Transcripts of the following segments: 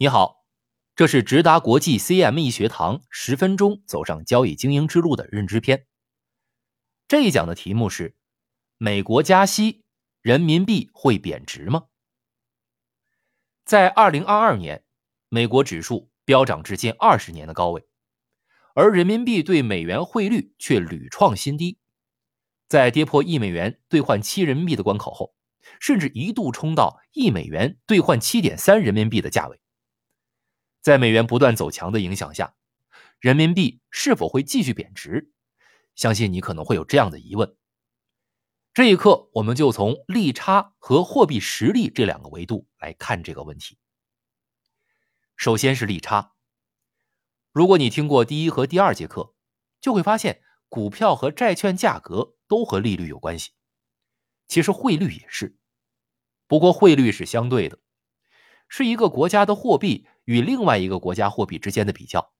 你好，这是直达国际 CME 学堂十分钟走上交易精英之路的认知篇。这一讲的题目是：美国加息，人民币会贬值吗？在二零二二年，美国指数飙涨至近二十年的高位，而人民币对美元汇率却屡创新低。在跌破一美元兑换七人民币的关口后，甚至一度冲到一美元兑换七点三人民币的价位。在美元不断走强的影响下，人民币是否会继续贬值？相信你可能会有这样的疑问。这一刻，我们就从利差和货币实力这两个维度来看这个问题。首先是利差。如果你听过第一和第二节课，就会发现股票和债券价格。都和利率有关系，其实汇率也是，不过汇率是相对的，是一个国家的货币与另外一个国家货币之间的比较。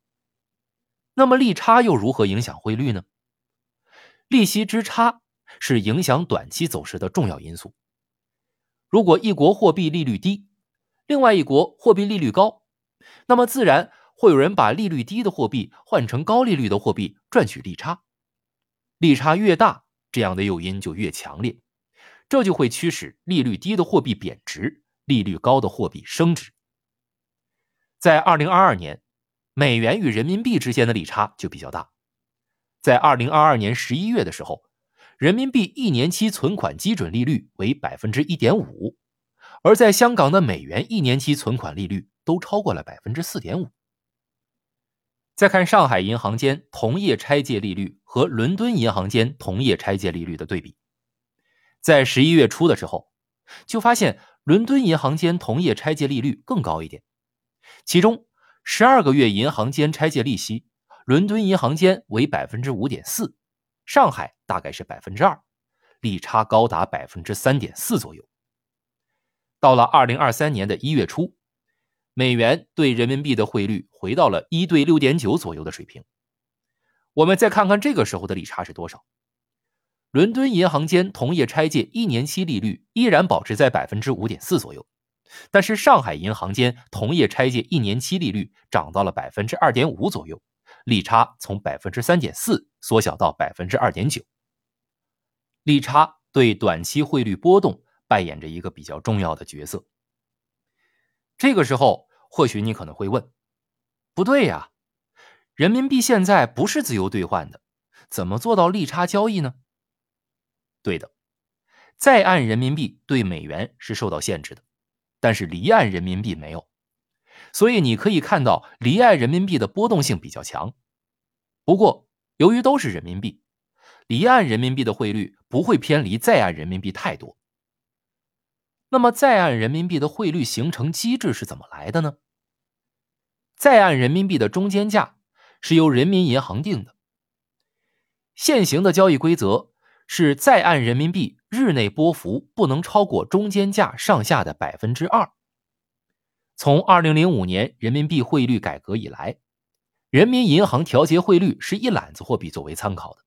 那么利差又如何影响汇率呢？利息之差是影响短期走势的重要因素。如果一国货币利率低，另外一国货币利率高，那么自然会有人把利率低的货币换成高利率的货币赚取利差，利差越大。这样的诱因就越强烈，这就会驱使利率低的货币贬值，利率高的货币升值。在二零二二年，美元与人民币之间的利差就比较大。在二零二二年十一月的时候，人民币一年期存款基准利率为百分之一点五，而在香港的美元一年期存款利率都超过了百分之四点五。再看上海银行间同业拆借利率和伦敦银行间同业拆借利率的对比，在十一月初的时候，就发现伦敦银行间同业拆借利率更高一点，其中十二个月银行间拆借利息，伦敦银行间为百分之五点四，上海大概是百分之二，利差高达百分之三点四左右。到了二零二三年的一月初。美元对人民币的汇率回到了一对六点九左右的水平。我们再看看这个时候的利差是多少？伦敦银行间同业拆借一年期利率依然保持在百分之五点四左右，但是上海银行间同业拆借一年期利率涨到了百分之二点五左右，利差从百分之三点四缩小到百分之二点九。利差对短期汇率波动扮演着一个比较重要的角色。这个时候。或许你可能会问：“不对呀，人民币现在不是自由兑换的，怎么做到利差交易呢？”对的，在岸人民币对美元是受到限制的，但是离岸人民币没有，所以你可以看到离岸人民币的波动性比较强。不过，由于都是人民币，离岸人民币的汇率不会偏离在岸人民币太多。那么，在岸人民币的汇率形成机制是怎么来的呢？在岸人民币的中间价是由人民银行定的。现行的交易规则是在岸人民币日内波幅不能超过中间价上下的百分之二。从二零零五年人民币汇率改革以来，人民银行调节汇率是一揽子货币作为参考的。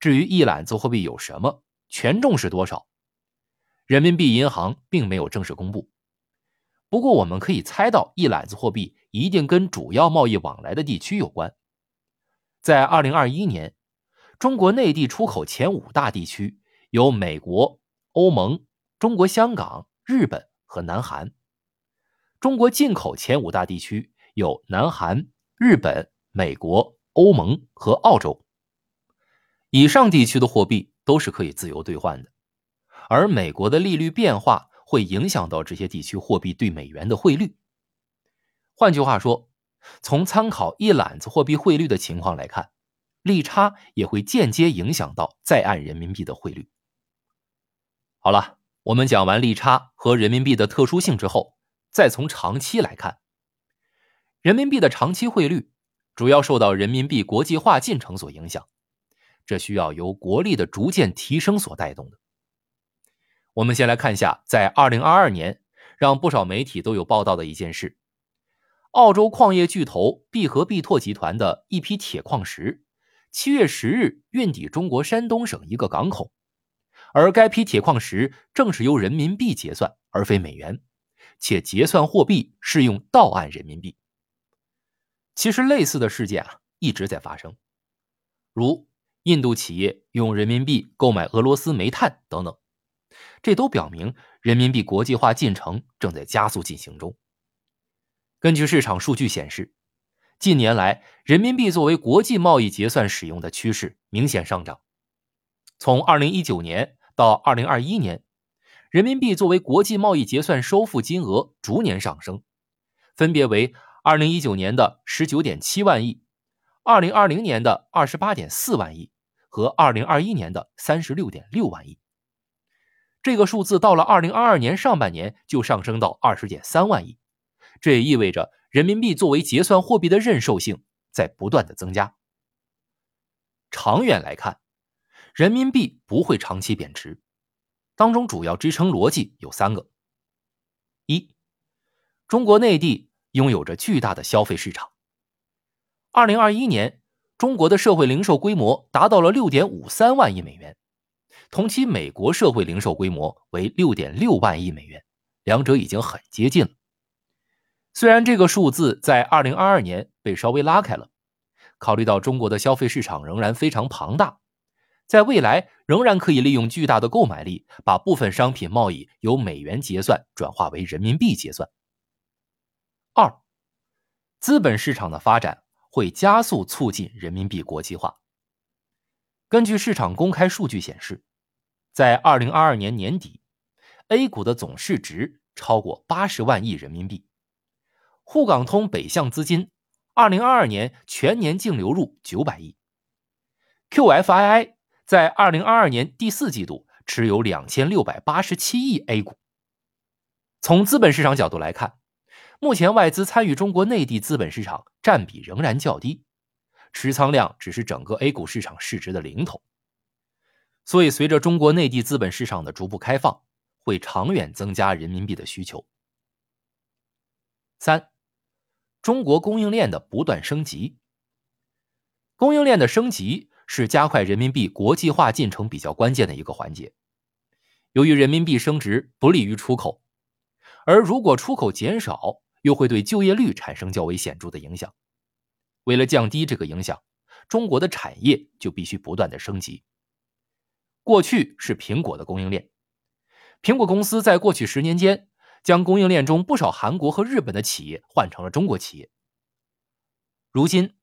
至于一揽子货币有什么，权重是多少？人民币银行并没有正式公布，不过我们可以猜到，一揽子货币一定跟主要贸易往来的地区有关。在二零二一年，中国内地出口前五大地区有美国、欧盟、中国香港、日本和南韩；中国进口前五大地区有南韩、日本、美国、欧盟和澳洲。以上地区的货币都是可以自由兑换的。而美国的利率变化会影响到这些地区货币对美元的汇率。换句话说，从参考一揽子货币汇率的情况来看，利差也会间接影响到在岸人民币的汇率。好了，我们讲完利差和人民币的特殊性之后，再从长期来看，人民币的长期汇率主要受到人民币国际化进程所影响，这需要由国力的逐渐提升所带动的。我们先来看一下，在二零二二年，让不少媒体都有报道的一件事：澳洲矿业巨头必和必拓集团的一批铁矿石，七月十日运抵中国山东省一个港口，而该批铁矿石正是由人民币结算，而非美元，且结算货币是用到岸人民币。其实类似的事件啊一直在发生，如印度企业用人民币购买俄罗斯煤炭等等，这都表明人民币国际化进程正在加速进行中。根据市场数据显示，近年来人民币作为国际贸易结算使用的趋势明显上涨。从2019年到2021年，人民币作为国际贸易结算收付金额逐年上升，分别为2019年的19.7万亿，2020年的28.4万亿和2021年的36.6万亿。这个数字到了2022年上半年就上升到20.3万亿，这也意味着人民币作为结算货币的认受性在不断的增加。长远来看，人民币不会长期贬值，当中主要支撑逻辑有三个：一，中国内地拥有着巨大的消费市场。二零二一年，中国的社会零售规模达到了六点五三万亿美元，同期美国社会零售规模为六点六万亿美元，两者已经很接近了。虽然这个数字在二零二二年被稍微拉开了，考虑到中国的消费市场仍然非常庞大。在未来，仍然可以利用巨大的购买力，把部分商品贸易由美元结算转化为人民币结算。二，资本市场的发展会加速促进人民币国际化。根据市场公开数据显示，在二零二二年年底，A 股的总市值超过八十万亿人民币，沪港通北向资金二零二二年全年净流入九百亿，QFII。在二零二二年第四季度持有两千六百八十七亿 A 股。从资本市场角度来看，目前外资参与中国内地资本市场占比仍然较低，持仓量只是整个 A 股市场市值的零头。所以，随着中国内地资本市场的逐步开放，会长远增加人民币的需求。三，中国供应链的不断升级，供应链的升级。是加快人民币国际化进程比较关键的一个环节。由于人民币升值不利于出口，而如果出口减少，又会对就业率产生较为显著的影响。为了降低这个影响，中国的产业就必须不断的升级。过去是苹果的供应链，苹果公司在过去十年间，将供应链中不少韩国和日本的企业换成了中国企业。如今。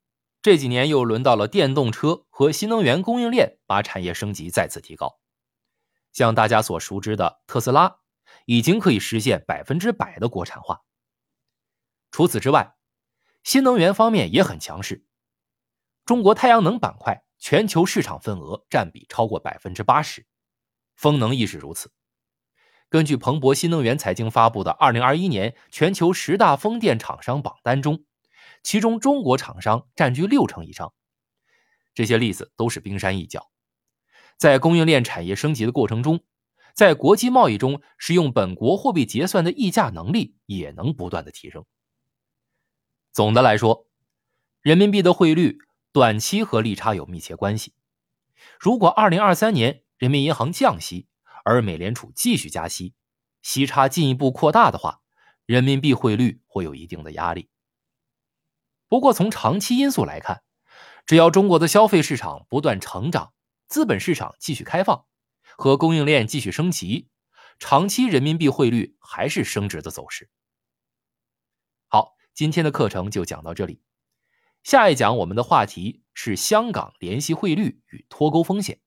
这几年又轮到了电动车和新能源供应链把产业升级再次提高，像大家所熟知的特斯拉，已经可以实现百分之百的国产化。除此之外，新能源方面也很强势，中国太阳能板块全球市场份额占比超过百分之八十，风能亦是如此。根据彭博新能源财经发布的二零二一年全球十大风电厂商榜单中。其中，中国厂商占据六成以上。这些例子都是冰山一角。在供应链产业升级的过程中，在国际贸易中使用本国货币结算的议价能力也能不断的提升。总的来说，人民币的汇率短期和利差有密切关系。如果二零二三年人民银行降息，而美联储继续加息，息差进一步扩大的话，人民币汇率会有一定的压力。不过，从长期因素来看，只要中国的消费市场不断成长，资本市场继续开放，和供应链继续升级，长期人民币汇率还是升值的走势。好，今天的课程就讲到这里。下一讲我们的话题是香港联系汇率与脱钩风险。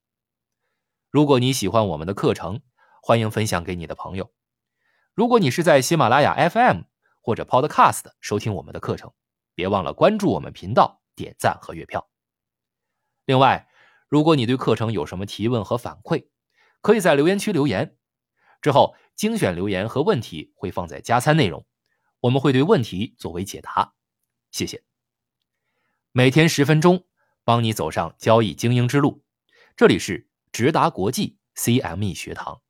如果你喜欢我们的课程，欢迎分享给你的朋友。如果你是在喜马拉雅 FM 或者 Podcast 收听我们的课程。别忘了关注我们频道、点赞和月票。另外，如果你对课程有什么提问和反馈，可以在留言区留言，之后精选留言和问题会放在加餐内容，我们会对问题作为解答。谢谢。每天十分钟，帮你走上交易精英之路。这里是直达国际 CME 学堂。